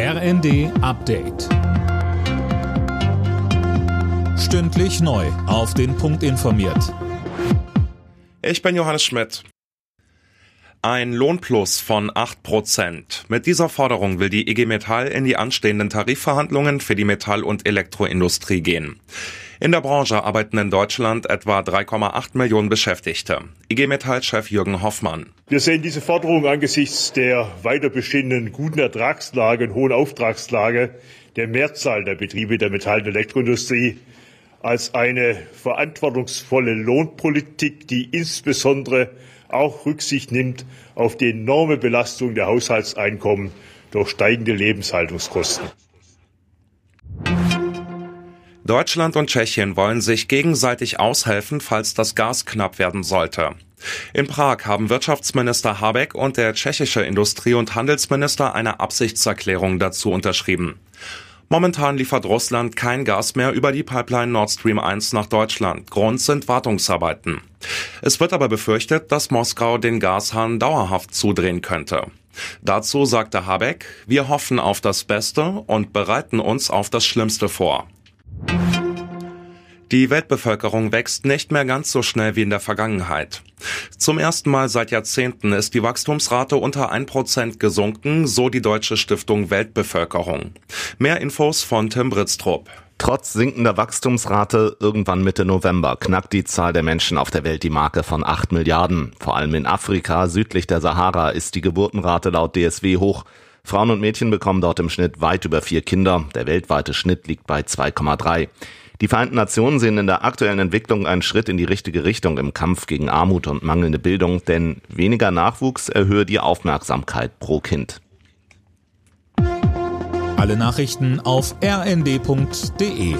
RND Update. Stündlich neu. Auf den Punkt informiert. Ich bin Johannes Schmidt. Ein Lohnplus von 8 Prozent. Mit dieser Forderung will die IG Metall in die anstehenden Tarifverhandlungen für die Metall- und Elektroindustrie gehen. In der Branche arbeiten in Deutschland etwa 3,8 Millionen Beschäftigte. IG Metall-Chef Jürgen Hoffmann. Wir sehen diese Forderung angesichts der weiter bestehenden guten Ertragslage und hohen Auftragslage der Mehrzahl der Betriebe der Metall- und Elektroindustrie als eine verantwortungsvolle Lohnpolitik, die insbesondere auch Rücksicht nimmt auf die enorme Belastung der Haushaltseinkommen durch steigende Lebenshaltungskosten. Deutschland und Tschechien wollen sich gegenseitig aushelfen, falls das Gas knapp werden sollte. In Prag haben Wirtschaftsminister Habeck und der tschechische Industrie- und Handelsminister eine Absichtserklärung dazu unterschrieben. Momentan liefert Russland kein Gas mehr über die Pipeline Nord Stream 1 nach Deutschland. Grund sind Wartungsarbeiten. Es wird aber befürchtet, dass Moskau den Gashahn dauerhaft zudrehen könnte. Dazu sagte Habeck, wir hoffen auf das Beste und bereiten uns auf das Schlimmste vor. Die Weltbevölkerung wächst nicht mehr ganz so schnell wie in der Vergangenheit. Zum ersten Mal seit Jahrzehnten ist die Wachstumsrate unter 1% gesunken, so die Deutsche Stiftung Weltbevölkerung. Mehr Infos von Tim Britztrup. Trotz sinkender Wachstumsrate irgendwann Mitte November knackt die Zahl der Menschen auf der Welt die Marke von 8 Milliarden. Vor allem in Afrika südlich der Sahara ist die Geburtenrate laut DSW hoch. Frauen und Mädchen bekommen dort im Schnitt weit über vier Kinder. Der weltweite Schnitt liegt bei 2,3. Die Vereinten Nationen sehen in der aktuellen Entwicklung einen Schritt in die richtige Richtung im Kampf gegen Armut und mangelnde Bildung, denn weniger Nachwuchs erhöhe die Aufmerksamkeit pro Kind. Alle Nachrichten auf rnd.de